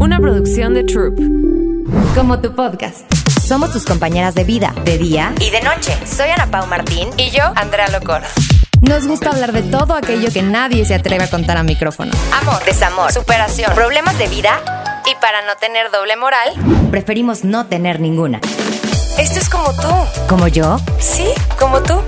una producción de Troop. Como tu podcast. Somos tus compañeras de vida, de día y de noche. Soy Ana Pau Martín Y yo, Andrea Locor. Nos gusta hablar de todo aquello que nadie se atreve a contar a micrófono. Amor, Desamor, superación, problemas de vida. y para no tener doble moral, Preferimos no tener ninguna. esto es como tú. Como yo. Sí, como tú.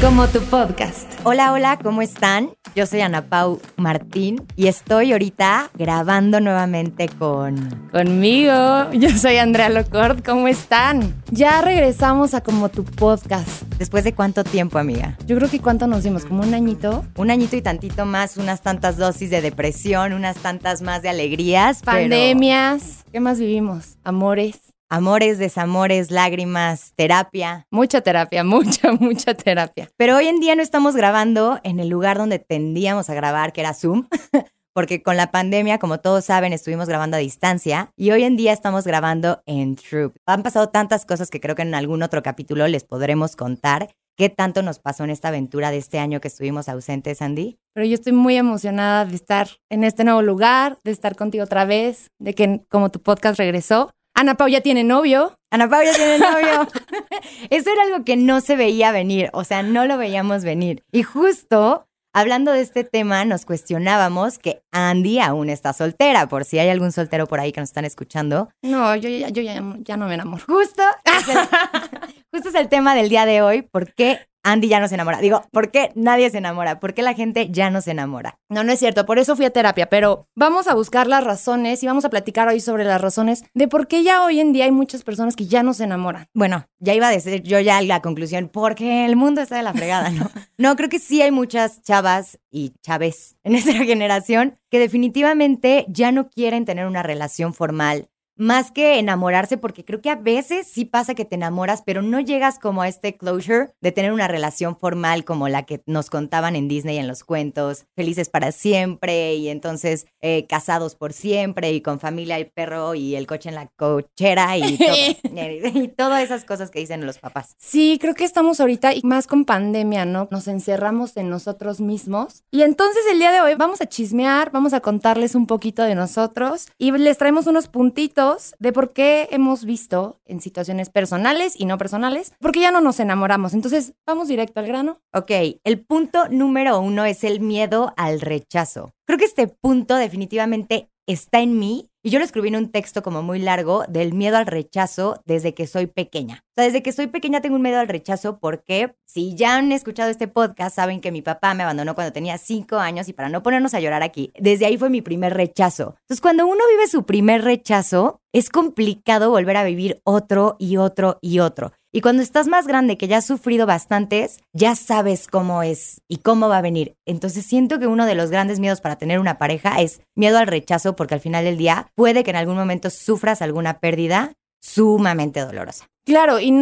Como tu podcast. Hola, hola, ¿cómo están? Yo soy Ana Pau Martín y estoy ahorita grabando nuevamente con... Conmigo, yo soy Andrea Locord, ¿cómo están? Ya regresamos a Como tu podcast. ¿Después de cuánto tiempo, amiga? Yo creo que cuánto nos dimos, como un añito. Un añito y tantito más, unas tantas dosis de depresión, unas tantas más de alegrías. pero Pandemias, ¿qué más vivimos? Amores. Amores, desamores, lágrimas, terapia. Mucha terapia, mucha, mucha terapia. Pero hoy en día no estamos grabando en el lugar donde tendíamos a grabar, que era Zoom, porque con la pandemia, como todos saben, estuvimos grabando a distancia y hoy en día estamos grabando en Troop. Han pasado tantas cosas que creo que en algún otro capítulo les podremos contar qué tanto nos pasó en esta aventura de este año que estuvimos ausentes, Andy. Pero yo estoy muy emocionada de estar en este nuevo lugar, de estar contigo otra vez, de que como tu podcast regresó. Ana Pau ya tiene novio. Ana Paula tiene novio. Eso era algo que no se veía venir, o sea, no lo veíamos venir. Y justo hablando de este tema, nos cuestionábamos que Andy aún está soltera, por si hay algún soltero por ahí que nos están escuchando. No, yo, ya- yo ya, ya no me enamoro. Justo es, el, justo es el tema del día de hoy, ¿por qué Andy ya no se enamora? Digo, ¿por qué nadie se enamora? ¿Por qué la gente ya no se enamora? No, no es cierto, por eso fui a terapia, pero vamos a buscar las razones y vamos a platicar hoy sobre las razones de por qué ya hoy en día hay muchas personas que ya no se enamoran. Bueno, ya iba a decir yo ya la conclusión, porque el mundo está de la fregada, ¿no? No, creo que sí hay muchas chavas y chaves en nuestra generación que definitivamente ya no quieren tener una relación formal. Más que enamorarse, porque creo que a veces sí pasa que te enamoras, pero no llegas como a este closure de tener una relación formal como la que nos contaban en Disney en los cuentos, felices para siempre y entonces eh, casados por siempre y con familia y perro y el coche en la cochera y todo, y todas esas cosas que dicen los papás. Sí, creo que estamos ahorita y más con pandemia, ¿no? Nos encerramos en nosotros mismos. Y entonces el día de hoy vamos a chismear, vamos a contarles un poquito de nosotros y les traemos unos puntitos de por qué hemos visto en situaciones personales y no personales, porque ya no nos enamoramos. Entonces, vamos directo al grano. Ok, el punto número uno es el miedo al rechazo. Creo que este punto definitivamente está en mí y yo lo escribí en un texto como muy largo del miedo al rechazo desde que soy pequeña. O sea, desde que soy pequeña tengo un miedo al rechazo porque si ya han escuchado este podcast saben que mi papá me abandonó cuando tenía cinco años y para no ponernos a llorar aquí, desde ahí fue mi primer rechazo. Entonces cuando uno vive su primer rechazo es complicado volver a vivir otro y otro y otro. Y cuando estás más grande, que ya has sufrido bastantes, ya sabes cómo es y cómo va a venir. Entonces siento que uno de los grandes miedos para tener una pareja es miedo al rechazo, porque al final del día puede que en algún momento sufras alguna pérdida sumamente dolorosa. Claro, y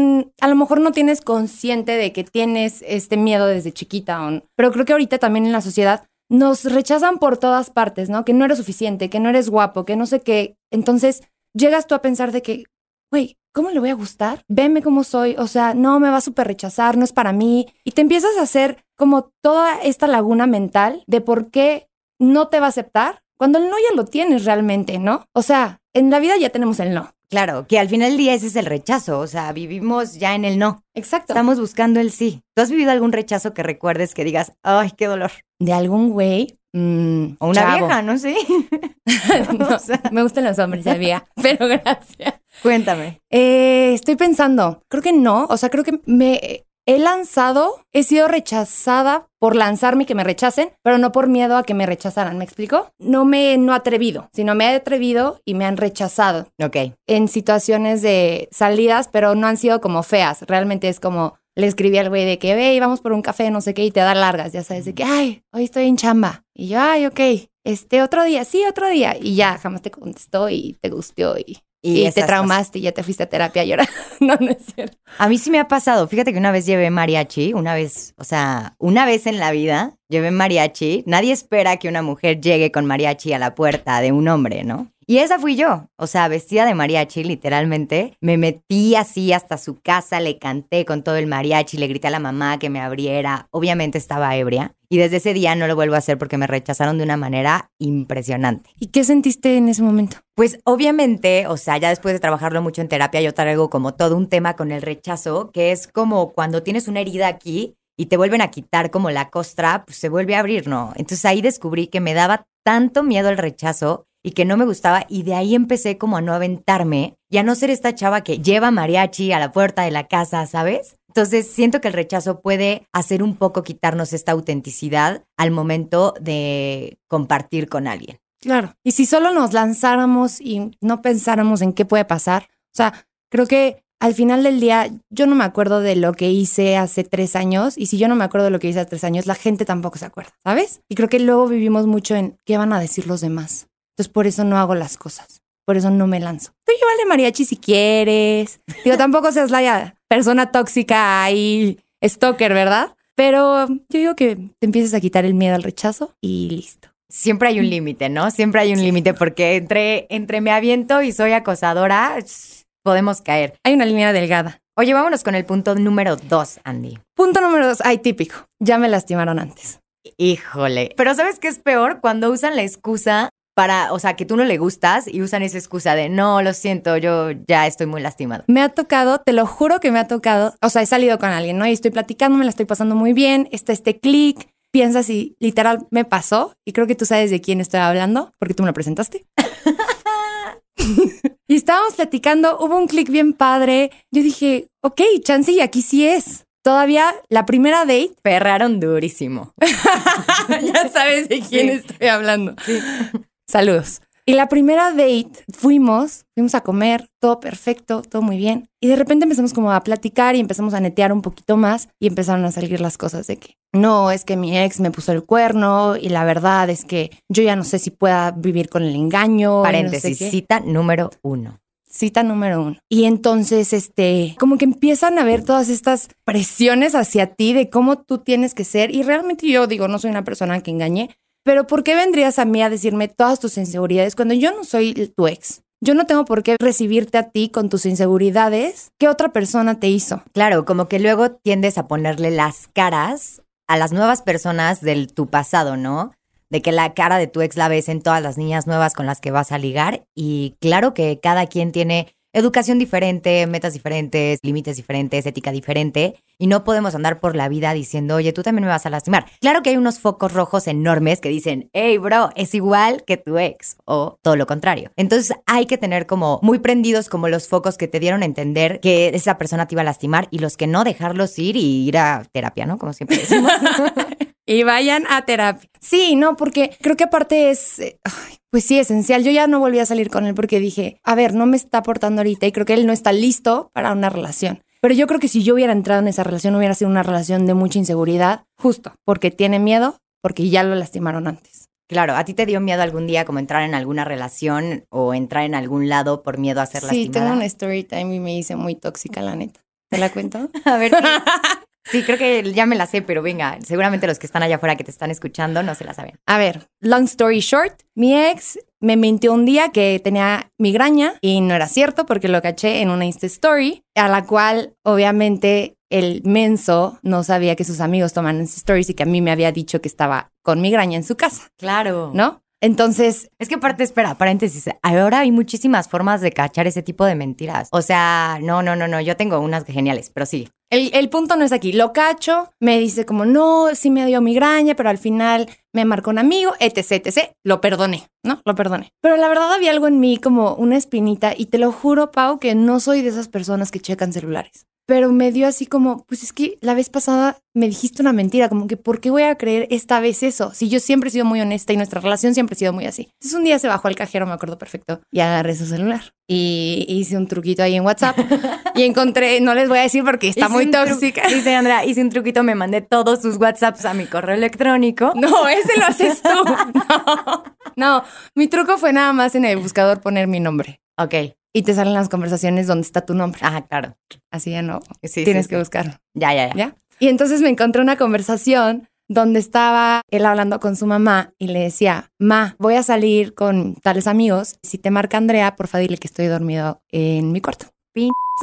a lo mejor no tienes consciente de que tienes este miedo desde chiquita, pero creo que ahorita también en la sociedad nos rechazan por todas partes, ¿no? Que no eres suficiente, que no eres guapo, que no sé qué. Entonces llegas tú a pensar de que, güey, ¿cómo le voy a gustar? Veme cómo soy, o sea, no me va a súper rechazar, no es para mí. Y te empiezas a hacer como toda esta laguna mental de por qué no te va a aceptar cuando el no ya lo tienes realmente, ¿no? O sea, en la vida ya tenemos el no. Claro, que al final del día ese es el rechazo, o sea, vivimos ya en el no. Exacto. Estamos buscando el sí. ¿Tú has vivido algún rechazo que recuerdes que digas, ay, qué dolor? de algún güey. Mm, O una chavo. vieja, no sé. No, O sea, me gustan los hombres, sabía. Pero gracias. cuéntame. Eh, estoy pensando, creo que no. O sea, creo que me he lanzado, he sido rechazada por lanzarme y que me rechacen, pero no por miedo a que me rechazaran. ¿Me explico? No me he no atrevido, sino me he atrevido y me han rechazado Ok. en situaciones de salidas, pero no han sido como feas. Realmente es como le escribí al güey de que ve y vamos por un café, no sé qué, y te da largas, ya sabes, de que, ay, hoy estoy en chamba. Y yo, ay, ok, este otro día, sí, otro día. Y ya jamás te contestó y te gustó y, y, te traumaste y ya te fuiste a terapia a llorar. no, no es cierto. A mí sí me ha pasado. Fíjate que una vez llevé mariachi, una vez, o sea, una vez en la vida llevé mariachi. Nadie espera que una mujer llegue con mariachi a la puerta de un hombre, ¿no? Y esa fui yo, o sea, vestida de mariachi, literalmente. Me metí así hasta su casa, le canté con todo el mariachi, le grité a la mamá que me abriera. Obviamente estaba ebria. Y desde ese día no lo vuelvo a hacer porque me rechazaron de una manera impresionante. ¿Y qué sentiste en ese momento? Pues obviamente, o sea, ya después de trabajarlo mucho en terapia, yo traigo como todo un tema con el rechazo, que es como cuando tienes una herida aquí y te vuelven a quitar como la costra, pues se vuelve a abrir, ¿no? Entonces ahí descubrí que me daba tanto miedo el rechazo y que no me gustaba y de ahí empecé como a no aventarme y a no ser esta chava que lleva mariachi a la puerta de la casa, ¿sabes? Entonces siento que el rechazo puede hacer un poco quitarnos esta autenticidad al momento de compartir con alguien. Claro. Y si solo nos lanzáramos y no pensáramos en qué puede pasar, o sea, creo que al final del día yo no me acuerdo de lo que hice hace tres años y si yo no me acuerdo de lo que hice hace tres años, la gente tampoco se acuerda, ¿sabes? Y creo que luego vivimos mucho en qué van a decir los demás. Entonces por eso no hago las cosas. Por eso no me lanzo. Tú llévale mariachi si quieres. Digo, tampoco seas la persona tóxica y stalker, ¿verdad? Pero yo digo que te empieces a quitar el miedo al rechazo y listo. Siempre hay un límite, ¿no? Siempre hay un límite porque entre, entre me aviento y soy acosadora, podemos caer. Hay una línea delgada. Oye, vámonos con el punto número dos, Andy. Punto número dos. Ay, típico. Ya me lastimaron antes. Híjole. Pero ¿sabes qué es peor? Cuando usan la excusa para, o sea, que tú no le gustas y usan esa excusa de, no, lo siento, yo ya estoy muy lastimado. Me ha tocado, te lo juro que me ha tocado, o sea, he salido con alguien, ¿no? Y estoy platicando, me la estoy pasando muy bien, está este clic, piensas y literal me pasó, y creo que tú sabes de quién estoy hablando, porque tú me lo presentaste. y estábamos platicando, hubo un clic bien padre, yo dije, ok, chance aquí sí es. Todavía la primera date. Perraron durísimo. ya sabes de quién estoy hablando. Sí. Saludos. Y la primera date fuimos, fuimos a comer, todo perfecto, todo muy bien. Y de repente empezamos como a platicar y empezamos a netear un poquito más y empezaron a salir las cosas de que no, es que mi ex me puso el cuerno y la verdad es que yo ya no sé si pueda vivir con el engaño. Paréntesis, cita número uno. Cita número uno. Y entonces, este, como que empiezan a ver todas estas presiones hacia ti de cómo tú tienes que ser. Y realmente yo digo, no soy una persona que engañe, pero ¿por qué vendrías a mí a decirme todas tus inseguridades cuando yo no soy tu ex? Yo no tengo por qué recibirte a ti con tus inseguridades que otra persona te hizo. Claro, como que luego tiendes a ponerle las caras a las nuevas personas del tu pasado, ¿no? De que la cara de tu ex la ves en todas las niñas nuevas con las que vas a ligar y claro que cada quien tiene educación diferente, metas diferentes, límites diferentes, ética diferente, y no podemos andar por la vida diciendo, oye, tú también me vas a lastimar. Claro que hay unos focos rojos enormes que dicen, hey, bro, es igual que tu ex, o todo lo contrario. Entonces hay que tener como muy prendidos como los focos que te dieron a entender que esa persona te iba a lastimar y los que no, dejarlos ir y ir a terapia, ¿no? Como siempre decimos. y vayan a terapia. Sí, no, porque creo que aparte es, eh, pues sí, esencial. Yo ya no volví a salir con él porque dije, a ver, no me está aportando ahorita y creo que él no está listo para una relación. Pero yo creo que si yo hubiera entrado en esa relación, hubiera sido una relación de mucha inseguridad, justo porque tiene miedo, porque ya lo lastimaron antes. Claro, ¿a ti te dio miedo algún día como entrar en alguna relación o entrar en algún lado por miedo a ser lastimada? Sí, tengo una story time y me hice muy tóxica, la neta. ¿Te la cuento? a ver, Sí, creo que ya me la sé, pero venga, seguramente los que están allá afuera que te están escuchando no se la saben. A ver, long story short, mi ex me mintió un día que tenía migraña y no era cierto porque lo caché en una Insta Story, a la cual obviamente el menso no sabía que sus amigos toman Insta Stories y que a mí me había dicho que estaba con migraña en su casa. Claro. ¿No? Entonces, es que aparte, espera, paréntesis, ahora hay muchísimas formas de cachar ese tipo de mentiras. O sea, no, no, no, no, yo tengo unas geniales, pero sí. El, punto no es aquí, lo cacho, me dice como, no, sí me dio migraña, pero al final me marcó un amigo, etc, etc, lo perdoné, ¿no? Lo perdoné. Pero la verdad había algo en mí como una espinita y te lo juro, Pau, que no soy de esas personas que checan celulares pero me dio así como, pues es que la vez pasada me dijiste una mentira, como que, ¿por qué voy a creer esta vez eso? Si yo siempre he sido muy honesta y nuestra relación siempre ha sido muy así. Entonces un día se bajó al cajero, me acuerdo perfecto, y agarré su celular. Y hice un truquito ahí en WhatsApp y encontré, no les voy a decir porque está muy tóxica. Dice Andrea, hice un truquito, me mandé todos sus WhatsApps a mi correo electrónico. No, ese lo haces tú. No, no, mi truco fue nada más en el buscador poner mi nombre. Ok y te salen las conversaciones donde está tu nombre. Ajá, claro. Así ya no. tienes que buscarlo. Ya, ya, ya, ya. Y entonces me encontré una conversación donde estaba él hablando con su mamá y le decía, ma, voy a salir con tales amigos. Si te marca Andrea, porfa dile que estoy dormido en mi cuarto.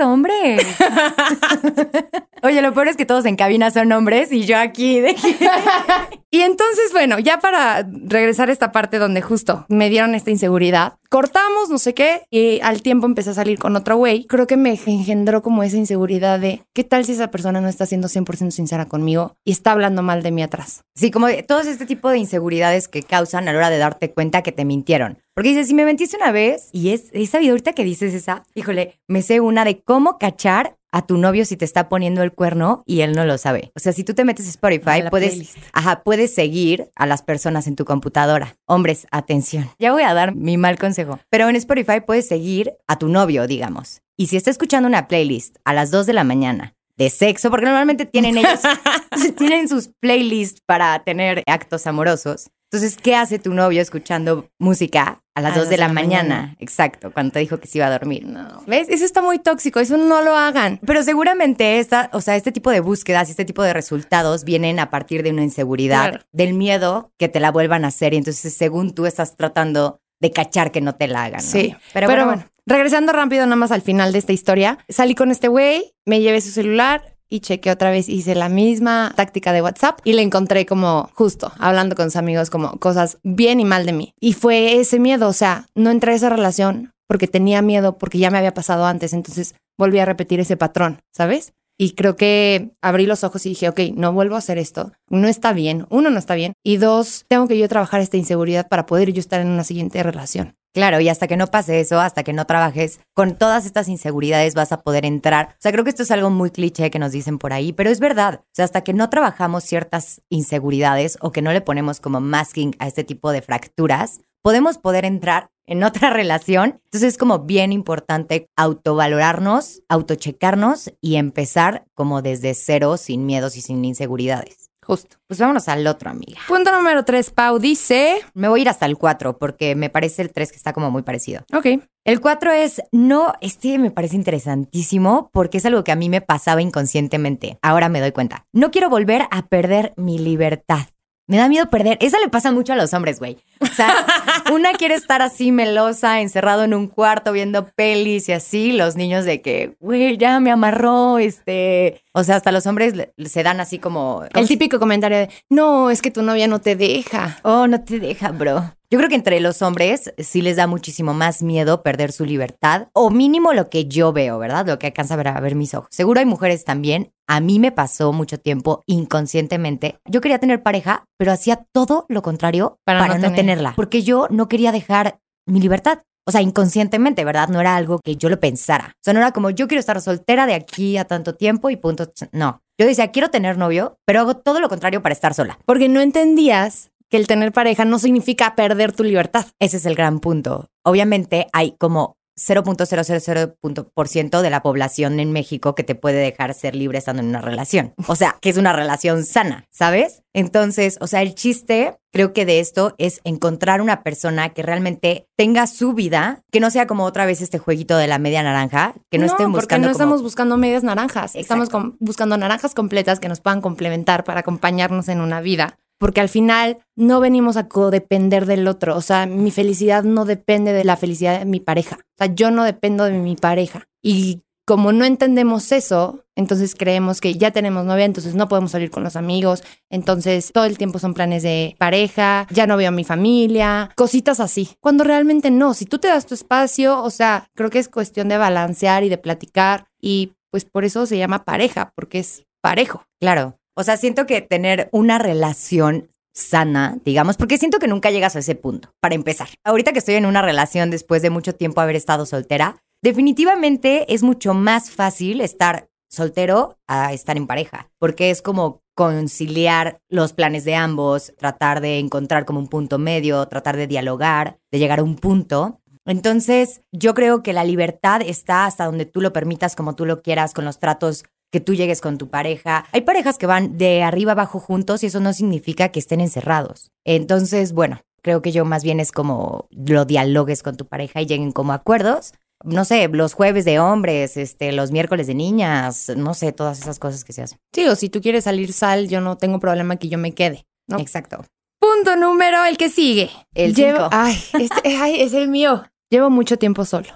Hombre. Oye, lo peor es que todos en cabina son hombres y yo aquí de Y entonces, bueno, ya para regresar a esta parte donde justo me dieron esta inseguridad, cortamos, no sé qué, y al tiempo empecé a salir con otro güey. Creo que me engendró como esa inseguridad de qué tal si esa persona no está siendo 100% sincera conmigo y está hablando mal de mí atrás. Sí, como de- todos este tipo de inseguridades que causan a la hora de darte cuenta que te mintieron. Porque dices, si me mentiste una vez, y es esa vida ahorita que dices esa, híjole, me sé una de cómo cachar a tu novio si te está poniendo el cuerno y él no lo sabe. O sea, si tú te metes a Spotify, A la puedes, playlist. ajá, puedes seguir a las personas en tu computadora. Hombres, atención. Ya voy a dar mi mal consejo. Pero en Spotify puedes seguir a tu novio, digamos. Y si está escuchando una playlist a las 2 de la mañana de sexo, porque normalmente tienen ellos tienen sus playlists para tener actos amorosos. Entonces, ¿qué hace tu novio escuchando música a las A 2 las de la, mañana? mañana. Exacto, cuando te dijo que se iba a dormir. No. ¿Ves? Eso está muy tóxico, eso no lo hagan. Pero seguramente esta, o sea, este tipo de búsquedas y este tipo de resultados vienen a partir de una inseguridad, Claro. del miedo que te la vuelvan a hacer. Y entonces, según tú estás tratando de cachar que no te la hagan. ¿no? Sí, pero, pero, bueno, bueno, regresando rápido nada más al final de esta historia, salí con este güey, me llevé su celular y chequé otra vez, hice la misma táctica de WhatsApp y le encontré como justo hablando con sus amigos como cosas bien y mal de mí. Y fue ese miedo, o sea, no entré a esa relación porque tenía miedo, porque ya me había pasado antes, entonces volví a repetir ese patrón, ¿sabes? Y creo que abrí los ojos y dije, ok, no vuelvo a hacer esto. No está bien. Uno, no está bien. Y dos, tengo que yo trabajar esta inseguridad para poder yo estar en una siguiente relación. Claro, y hasta que no pase eso, hasta que no trabajes con todas estas inseguridades vas a poder entrar. O sea, creo que esto es algo muy cliché que nos dicen por ahí, pero es verdad. O sea, hasta que no trabajamos ciertas inseguridades o que no le ponemos como masking a este tipo de fracturas, podemos poder entrar en otra relación. Entonces es como bien importante autovalorarnos, autochecarnos y empezar como desde cero, sin miedos y sin inseguridades. Justo. Pues vámonos al otro, amiga. Punto número tres, Pau dice. Me voy a ir hasta el 4 porque me parece el 3 que está como muy parecido. Ok. El 4 es, no, este me parece interesantísimo porque es algo que a mí me pasaba inconscientemente. Ahora me doy cuenta. No quiero volver a perder mi libertad. Me da miedo perder. Esa le pasa mucho a los hombres, güey. O sea, una quiere estar así melosa, encerrado en un cuarto viendo pelis y así. Los niños de que, güey, ya me amarró, este... O sea, hasta los hombres le- se dan así como... El típico comentario de, no, es que tu novia no te deja. Oh, no te deja, bro. Yo creo que entre los hombres sí les da muchísimo más miedo perder su libertad, o mínimo lo que yo veo, ¿verdad? Lo que alcanza a ver, a ver mis ojos. Seguro hay mujeres también. A mí me pasó mucho tiempo inconscientemente. Yo quería tener pareja, pero hacía todo lo contrario Para para, no no, tener. tenerla, porque yo no quería dejar mi libertad. O sea, inconscientemente, ¿verdad? No era algo que yo lo pensara. O sea, no era como yo quiero estar soltera de aquí a tanto tiempo y punto. No. Yo decía, quiero tener novio, pero hago todo lo contrario para estar sola. Porque no entendías que el tener pareja no significa perder tu libertad. Ese es el gran punto. Obviamente hay como 0.000% de la población en México que te puede dejar ser libre estando en una relación. O sea, que es una relación sana, ¿sabes? Entonces, o sea, el chiste creo que de esto es encontrar una persona que realmente tenga su vida, que no sea como otra vez este jueguito de la media naranja, que no, estén porque buscando no como- estamos buscando medias naranjas. Exacto. Estamos buscando naranjas completas que nos puedan complementar para acompañarnos en una vida. Porque al final no venimos a codepender del otro. O sea, mi felicidad no depende de la felicidad de mi pareja. O sea, yo no dependo de mi pareja. Y como no entendemos eso, entonces creemos que ya tenemos novia, entonces no podemos salir con los amigos. Entonces todo el tiempo son planes de pareja, ya no veo a mi familia, cositas así. Cuando realmente no, si tú te das tu espacio, o sea, creo que es cuestión de balancear y de platicar. Y pues por eso se llama pareja, porque es parejo. Claro. O sea, siento que tener una relación sana, digamos, porque siento que nunca llegas a ese punto, para empezar. Ahorita que estoy en una relación después de mucho tiempo haber estado soltera, definitivamente es mucho más fácil estar soltero a estar en pareja, porque es como conciliar los planes de ambos, tratar de encontrar como un punto medio, tratar de dialogar, de llegar a un punto. Entonces, yo creo que la libertad está hasta donde tú lo permitas, como tú lo quieras, con los tratos que tú llegues con tu pareja. Hay parejas que van de arriba abajo juntos y eso no significa que estén encerrados. Entonces, bueno, creo que yo más bien es como lo dialogues con tu pareja y lleguen como acuerdos no sé, los jueves de hombres, este, los miércoles de niñas, no sé, todas esas cosas que se hacen. Sí, o si tú quieres salir, sal, yo no tengo problema que yo me quede. ¿no? Exacto. Punto número, el que sigue. El Llevo- cinco. Ay, este, ay, es el mío. Llevo mucho tiempo solo.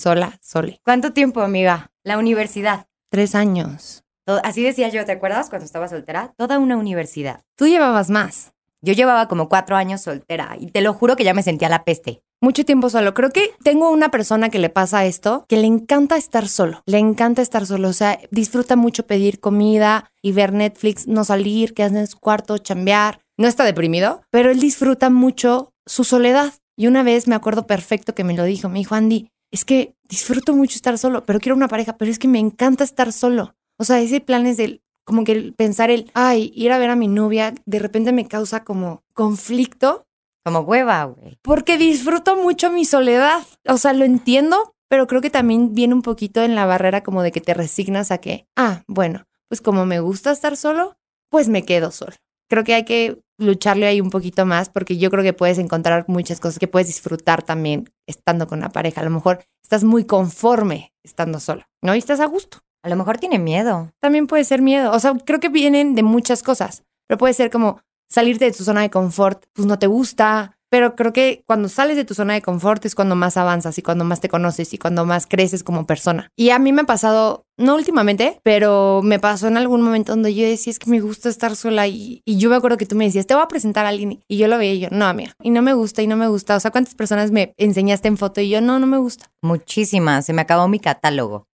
Sola, sole. ¿Cuánto tiempo, amiga? La universidad. Tres años. Así decía yo, ¿te acuerdas cuando estaba soltera? Toda una universidad. Tú llevabas más. Yo llevaba como cuatro años soltera y te lo juro que ya me sentía la peste. Mucho tiempo solo. Creo que tengo una persona que le pasa esto, que le encanta estar solo. Le encanta estar solo. O sea, disfruta mucho pedir comida y ver Netflix, no salir, quedarse en su cuarto, chambear. No está deprimido, pero él disfruta mucho su soledad. Y una vez me acuerdo perfecto que me lo dijo. Me dijo, Andy, es que disfruto mucho estar solo, pero quiero una pareja, pero es que me encanta estar solo. O sea, ese plan es del, como que el pensar el, ay, ir a ver a mi novia, de repente me causa como conflicto Como hueva, güey. porque disfruto mucho mi soledad. O sea, lo entiendo, pero creo que también viene un poquito en la barrera como de que te resignas a que, ah, bueno, pues como me gusta estar solo, pues me quedo solo. Creo que hay que lucharle ahí un poquito más porque yo creo que puedes encontrar muchas cosas que puedes disfrutar también estando con una pareja. A lo mejor estás muy conforme estando solo, ¿no? Y estás a gusto. A lo mejor tiene miedo. También puede ser miedo. O sea, creo que vienen de muchas cosas, pero puede ser como salirte de tu zona de confort, pues no te gusta. Pero creo que cuando sales de tu zona de confort es cuando más avanzas y cuando más te conoces y cuando más creces como persona. Y a mí me ha pasado, no últimamente, pero me pasó en algún momento donde yo decía, es que me gusta estar sola. Y, yo me acuerdo que tú me decías, te voy a presentar a alguien. Y yo lo veía y yo, no, amiga. Y no me gusta y no me gusta. O sea, ¿cuántas personas me enseñaste en foto? Y yo, no, no me gusta. Muchísimas. Se me acabó mi catálogo.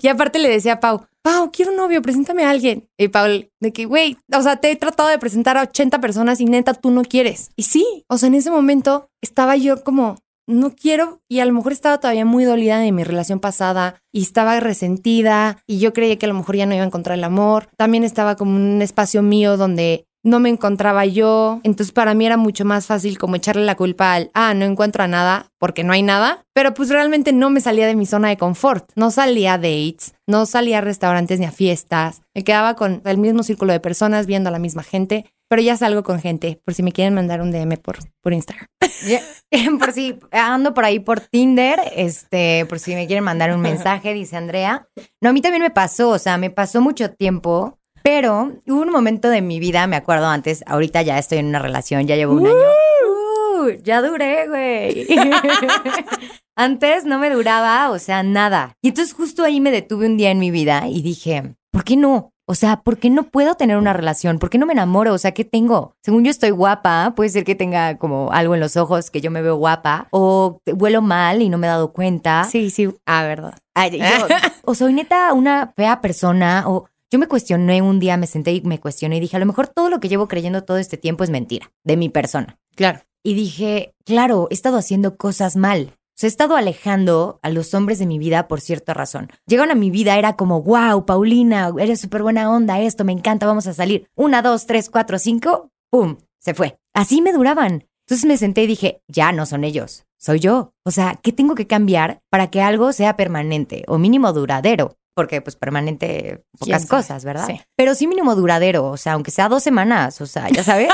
Y aparte le decía a Pau, Pau, quiero un novio, preséntame a alguien. Y Paul, de que, güey, o sea, te he tratado de presentar a 80 personas y neta tú no quieres. Y sí, o sea, en ese momento estaba yo como, no quiero, y a lo mejor estaba todavía muy dolida de mi relación pasada y estaba resentida y yo creía que a lo mejor ya no iba a encontrar el amor. También estaba como un espacio mío donde no me encontraba yo. Entonces para mí era mucho más fácil como echarle la culpa al, ah, no encuentro a nada porque no hay nada. Pero pues realmente no me salía de mi zona de confort. No salía a dates, no salía a restaurantes ni a fiestas. Me quedaba con el mismo círculo de personas viendo a la misma gente. Pero ya salgo con gente, por si me quieren mandar un DM por, por Instagram. Por si ando por ahí por Tinder, este, por si me quieren mandar un mensaje, dice Andrea. No, a mí también me pasó, o sea, me pasó mucho tiempo, pero hubo un momento de mi vida, me acuerdo antes, ahorita ya estoy en una relación, ya llevo un año. Uh, ya duré, güey. antes no me duraba, o sea, nada. Y entonces justo ahí me detuve un día en mi vida y dije, ¿por qué no? O sea, ¿por qué no puedo tener una relación? ¿Por qué no me enamoro? O sea, ¿qué tengo? Según yo estoy guapa, puede ser que tenga como algo en los ojos que yo me veo guapa, o huelo mal y no me he dado cuenta. Sí, sí. Ah, verdad. Ay, yo- o soy neta una fea persona, o yo me cuestioné un día, me senté y me cuestioné y dije, a lo mejor todo lo que llevo creyendo todo este tiempo es mentira, de mi persona. Claro. Y dije, claro, he estado haciendo cosas mal. O sea, he estado alejando a los hombres de mi vida por cierta razón. Llegaron a mi vida, era como, wow, Paulina, eres súper buena onda, esto, me encanta, vamos a salir. Una, dos, tres, cuatro, cinco, ¡pum! Se fue. Así me duraban. Entonces me senté y dije, ya no son ellos, soy yo. O sea, ¿qué tengo que cambiar para que algo sea permanente o mínimo duradero? Porque pues permanente, pocas cosas, ¿verdad? Sí. Pero sí mínimo duradero, o sea, aunque sea dos semanas, o sea, ya sabes.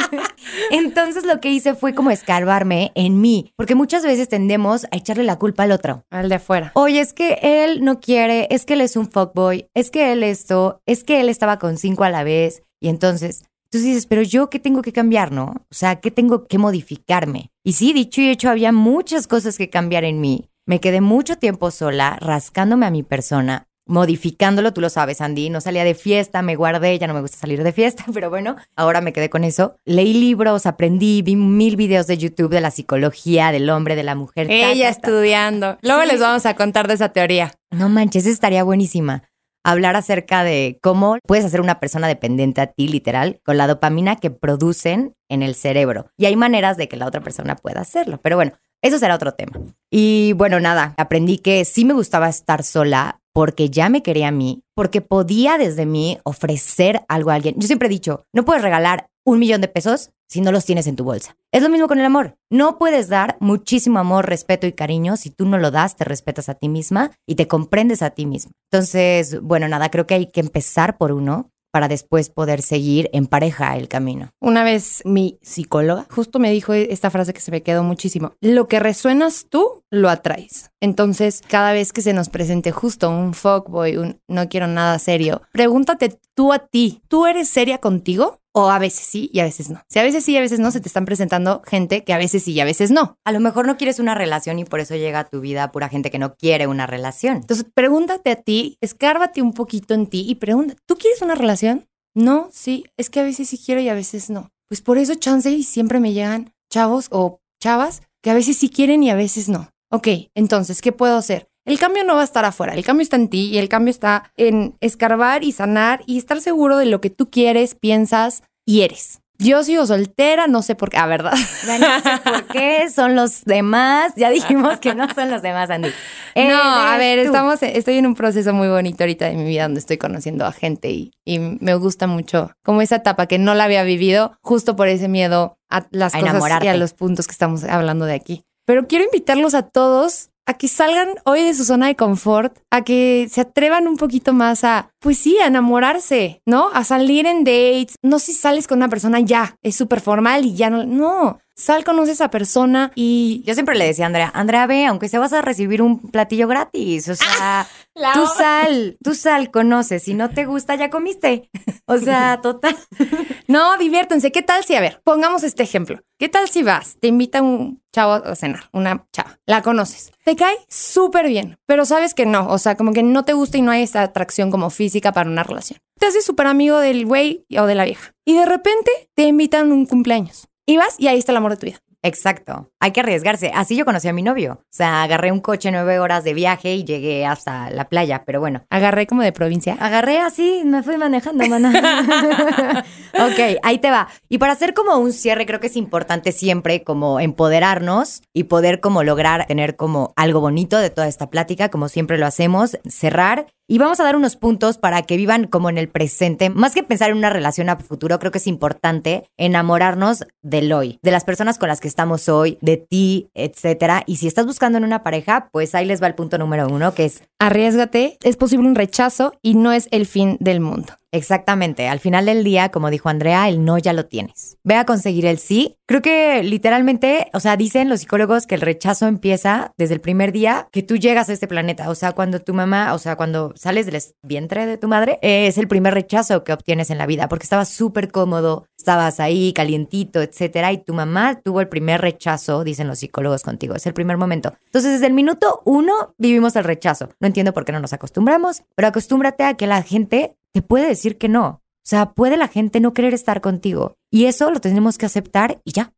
Entonces lo que hice fue como escarbarme en mí, porque muchas veces tendemos a echarle la culpa al otro. Al de afuera. Oye, es que él no quiere, es que él es un fuckboy, es que él esto, es que él estaba con cinco a la vez. Y entonces, tú dices, pero yo qué tengo que cambiar, ¿no? O sea, ¿qué tengo que modificarme? Y sí, dicho y hecho, había muchas cosas que cambiar en mí. Me quedé mucho tiempo sola, rascándome a mi persona, modificándolo, tú lo sabes, Andy. No salía de fiesta, me guardé, ya no me gusta salir de fiesta, pero bueno, ahora me quedé con eso. Leí libros, aprendí, vi mil videos de YouTube de la psicología, del hombre, de la mujer. ta, Ella ta, ta. estudiando. Luego Sí. les vamos a contar de esa teoría. No manches, estaría buenísima. Hablar acerca de cómo puedes hacer una persona dependiente a ti, literal, con la dopamina que producen en el cerebro. Y hay maneras de que la otra persona pueda hacerlo. Pero bueno, eso será otro tema. Y bueno, nada, aprendí que sí me gustaba estar sola porque ya me quería a mí, porque podía desde mí ofrecer algo a alguien. Yo siempre he dicho, no puedes regalar un millón de pesos si no los tienes en tu bolsa. Es lo mismo con el amor. No puedes dar muchísimo amor, respeto y cariño si tú no lo das, te respetas a ti misma y te comprendes a ti misma. Entonces, bueno, nada, creo que hay que empezar por uno. Para después poder seguir en pareja el camino. Una vez mi psicóloga justo me dijo esta frase que se me quedó muchísimo. Lo que resuenas tú, lo atraes. Entonces, cada vez que se nos presente justo un fuckboy, un no quiero nada serio, pregúntate tú a ti, ¿tú eres seria contigo? O a veces sí y a veces no. Si a veces sí y a veces no, se te están presentando gente que a veces sí y a veces no. A lo mejor no quieres una relación y por eso llega a tu vida pura gente que no quiere una relación. Entonces, pregúntate a ti, escárbate un poquito en ti y pregunta, ¿tú quieres una relación? No, sí, es que a veces sí quiero y a veces no. Pues por eso chance y siempre me llegan chavos o chavas que a veces sí quieren y a veces no. Ok, entonces, ¿qué puedo hacer? El cambio no va a estar afuera, el cambio está en ti y el cambio está en escarbar y sanar y estar seguro de lo que tú quieres, piensas y eres. Yo sigo soltera, no sé por qué, ah, ¿verdad? Ya no sé por qué son los demás. Ya dijimos que no son los demás, Andy. No, a ver, tú. estamos, estoy en un proceso muy bonito ahorita de mi vida donde estoy conociendo a gente y, y me gusta mucho como esa etapa que no la había vivido justo por ese miedo a las A cosas y a los puntos que estamos hablando de aquí. Pero quiero invitarlos a todos a que salgan hoy de su zona de confort, a que se atrevan un poquito más a, pues sí, a enamorarse, ¿no? A salir en dates. No si sales con una persona ya, es súper formal y ya no, no. Sal, conoce a esa persona y Yo siempre le decía a Andrea, Andrea, ve, aunque se vas a recibir un platillo gratis. O sea, tú sal, tú sal, conoces. Si no te gusta, ya comiste. O sea, total. No, diviértense. ¿Qué tal si, a ver, pongamos este ejemplo. ¿Qué tal si vas, te invita un chavo a cenar, una chava, la conoces, te cae súper bien, pero sabes que no, o sea, como que no te gusta y no hay esta atracción como física para una relación. Te haces súper amigo del güey o de la vieja y de repente te invitan a un cumpleaños y vas y ahí está el amor de tu vida. Exacto. Hay que arriesgarse. Así yo conocí a mi novio. O sea, agarré un coche nueve horas de viaje y llegué hasta la playa. Pero bueno, Agarré como de provincia. Agarré así, me fui manejando, mana. ok, ahí te va. Y para hacer como un cierre, creo que es importante siempre como empoderarnos y poder como lograr tener como algo bonito de toda esta plática, como siempre lo hacemos, cerrar. Y vamos a dar unos puntos para que vivan como en el presente. Más que pensar en una relación a futuro, creo que es importante enamorarnos del hoy, de las personas con las que estamos hoy, de ti, etcétera. Y si estás buscando en una pareja, pues ahí les va el punto número uno, que es Arriesgate, es posible un rechazo y no es el fin del mundo. Exactamente. Al final del día, como dijo Andrea, el no ya lo tienes. Ve a conseguir el sí. Creo que literalmente, o sea, dicen los psicólogos que el rechazo empieza desde el primer día que tú llegas a este planeta. O sea, cuando tu mamá, o sea, cuando sales del vientre de tu madre, es el primer rechazo que obtienes en la vida porque estabas súper cómodo, estabas ahí calientito, etcétera. Y tu mamá tuvo el primer rechazo, dicen los psicólogos contigo. Es el primer momento. Entonces, desde el minuto uno vivimos el rechazo. No entiendo por qué no nos acostumbramos, pero acostúmbrate a que la gente te puede decir que no. O sea, puede la gente no querer estar contigo. Y eso lo tenemos que aceptar y ya.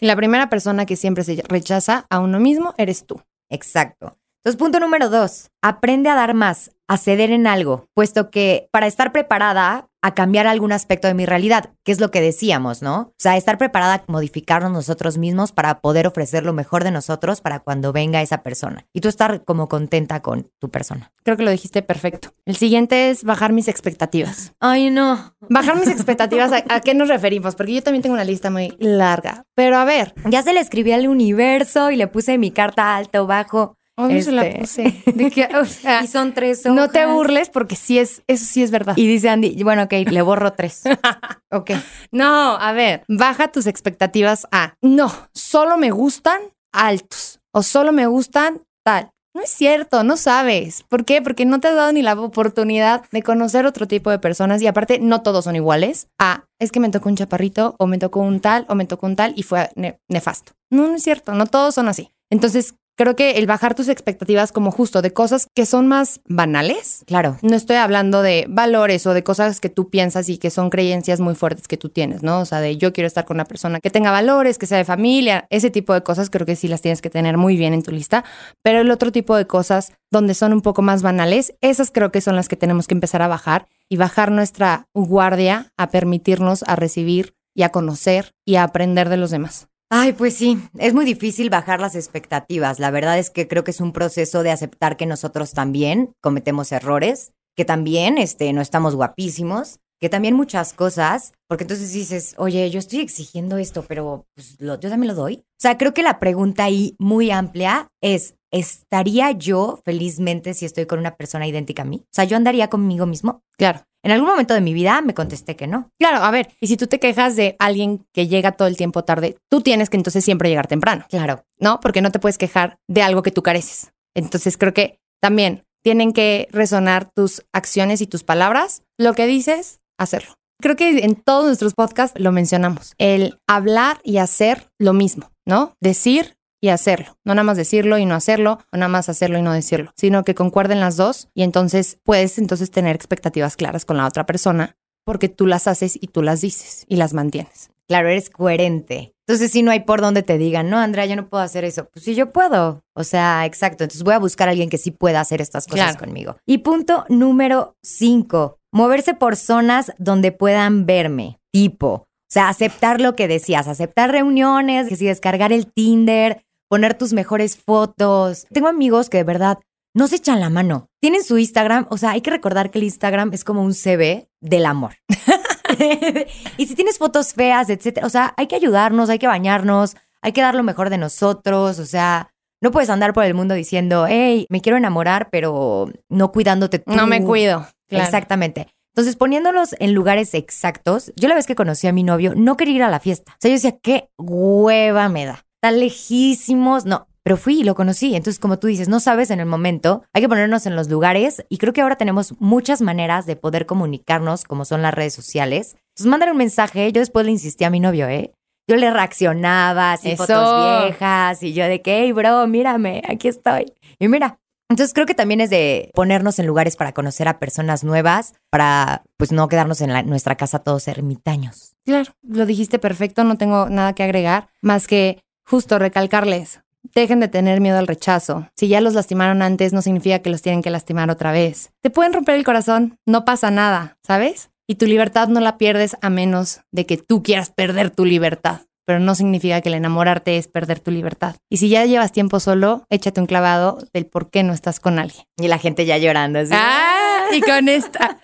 Y la primera persona que siempre se rechaza a uno mismo eres tú. Exacto. Entonces, punto número dos, aprende a dar más, a ceder en algo, puesto que para estar preparada a cambiar algún aspecto de mi realidad, que es lo que decíamos, ¿no? O sea, estar preparada a modificarnos nosotros mismos para poder ofrecer lo mejor de nosotros para cuando venga esa persona. Y tú estar como contenta con tu persona. Creo que lo dijiste perfecto. El siguiente es bajar mis expectativas. Ay, no. Bajar mis expectativas, ¿a, a qué nos referimos? Porque yo también tengo una lista muy larga. Pero a ver, Ya se le escribí al universo y le puse mi carta alto, bajo. Hoy se la Este. puse. De que, o sea, Y son tres no te hojas. burles porque sí es, eso sí es verdad. Y dice Andy, bueno, ok, le borro tres. ok. No, a ver, baja tus expectativas a no, solo me gustan altos o solo me gustan tal. No es cierto, no sabes. ¿Por qué? Porque no te has dado ni la oportunidad de conocer otro tipo de personas y aparte no todos son iguales. Ah, es que me tocó un chaparrito o me tocó un tal o me tocó un tal y fue ne- nefasto. No, no es cierto, no todos son así. Entonces, creo que el bajar tus expectativas como justo de cosas que son más banales, Claro. no estoy hablando de valores o de cosas que tú piensas y que son creencias muy fuertes que tú tienes, ¿no? O sea, de yo quiero estar con una persona que tenga valores, que sea de familia, ese tipo de cosas creo que sí las tienes que tener muy bien en tu lista. Pero el otro tipo de cosas donde son un poco más banales, esas creo que son las que tenemos que empezar a bajar y bajar nuestra guardia a permitirnos a recibir y a conocer y a aprender de los demás. Ay, pues sí, es muy difícil bajar las expectativas. La verdad es que creo que es un proceso de aceptar que nosotros también cometemos errores, que también este, no estamos guapísimos, que también muchas cosas, porque entonces dices, oye, yo estoy exigiendo esto, pero pues, lo- yo también lo doy. O sea, creo que la pregunta ahí muy amplia es, ¿estaría yo felizmente si estoy con una persona idéntica a mí? O sea, yo andaría conmigo mismo. Claro. En algún momento de mi vida me contesté que no. Claro, a ver, y si tú te quejas de alguien que llega todo el tiempo tarde, tú tienes que entonces siempre llegar temprano, Claro. ¿no? Porque no te puedes quejar de algo que tú careces. Entonces creo que también tienen que resonar tus acciones y tus palabras. Lo que dices, hacerlo. Creo que en todos nuestros podcasts lo mencionamos. El hablar y hacer lo mismo, ¿no? Decir y hacerlo. No nada más decirlo y no hacerlo, o nada más hacerlo y no decirlo, sino que concuerden las dos y entonces puedes entonces tener expectativas claras con la otra persona porque tú las haces y tú las dices y las mantienes. Claro, eres coherente. Entonces, si no hay por donde te digan, no, Andrea, yo no puedo hacer eso. Pues sí, yo puedo. O sea, exacto. Entonces voy a buscar a alguien que sí pueda hacer estas cosas Claro. conmigo. Y punto número cinco, moverse por zonas donde puedan verme. Tipo, o sea, aceptar lo que decías, aceptar reuniones, que si descargar el Tinder, poner tus mejores fotos. Tengo amigos que de verdad no se echan la mano. Tienen su Instagram, o sea, hay que recordar que el Instagram es como un CV del amor. y si tienes fotos feas, etcétera, o sea, hay que ayudarnos, hay que bañarnos, hay que dar lo mejor de nosotros, o sea, no puedes andar por el mundo diciendo, hey, me quiero enamorar, pero no cuidándote tú. No me cuido. Claro. Exactamente. Entonces, poniéndolos en lugares exactos, yo la vez que conocí a mi novio, no quería ir a la fiesta. O sea, yo decía, qué hueva me da. Tan lejísimos, no. Pero fui y lo conocí. Entonces, como tú dices, no sabes en el momento, hay que ponernos en los lugares y creo que ahora tenemos muchas maneras de poder comunicarnos, como son las redes sociales. Entonces, mándale un mensaje. Yo después le insistí a mi novio, ¿eh? Yo le reaccionaba, así Eso. fotos viejas y yo de que, hey, bro, mírame, aquí estoy. Y mira, entonces creo que también es de ponernos en lugares para conocer a personas nuevas, para pues no quedarnos en la- nuestra casa todos ermitaños. Claro, lo dijiste perfecto, no tengo nada que agregar, más que justo recalcarles, dejen de tener miedo al rechazo. Si ya los lastimaron antes, no significa que los tienen que lastimar otra vez. Te pueden romper el corazón, no pasa nada, ¿sabes? Y tu libertad no la pierdes a menos de que tú quieras perder tu libertad. Pero no significa que el enamorarte es perder tu libertad. Y si ya llevas tiempo solo, échate un clavado del por qué no estás con alguien. Y la gente ya llorando. Ah, y con esta.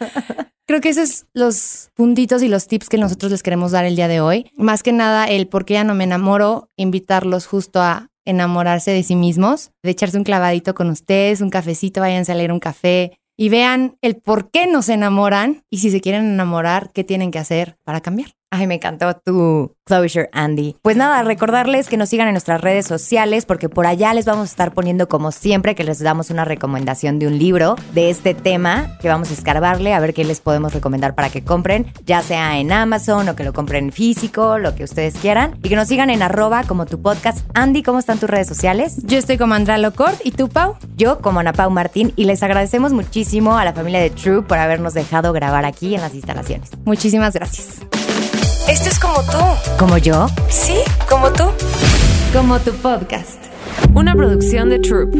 Creo que esos los puntitos y los tips que nosotros les queremos dar el día de hoy. Más que nada, el por qué ya no me enamoro, invitarlos justo a enamorarse de sí mismos, de echarse un clavadito con ustedes, un cafecito, váyanse a leer un café y vean el por qué no se enamoran y si se quieren enamorar, qué tienen que hacer para cambiar. Ay, me encantó tu closure, Andy. Pues nada, recordarles que nos sigan en nuestras redes sociales porque por allá les vamos a estar poniendo como siempre que les damos una recomendación de un libro de este tema que vamos a escarbarle a ver qué les podemos recomendar para que compren, ya sea en Amazon o que lo compren físico, lo que ustedes quieran. Y que nos sigan en arroba como tu podcast. Andy, ¿cómo están tus redes sociales? Yo estoy como Andrea Locord y tú, Pau. Yo como Ana Pau Martín y les agradecemos muchísimo a la familia de True por habernos dejado grabar aquí en las instalaciones. Muchísimas gracias. Esto es como tú. Como yo. Sí, como tú. Como tu podcast. Una producción de Troop.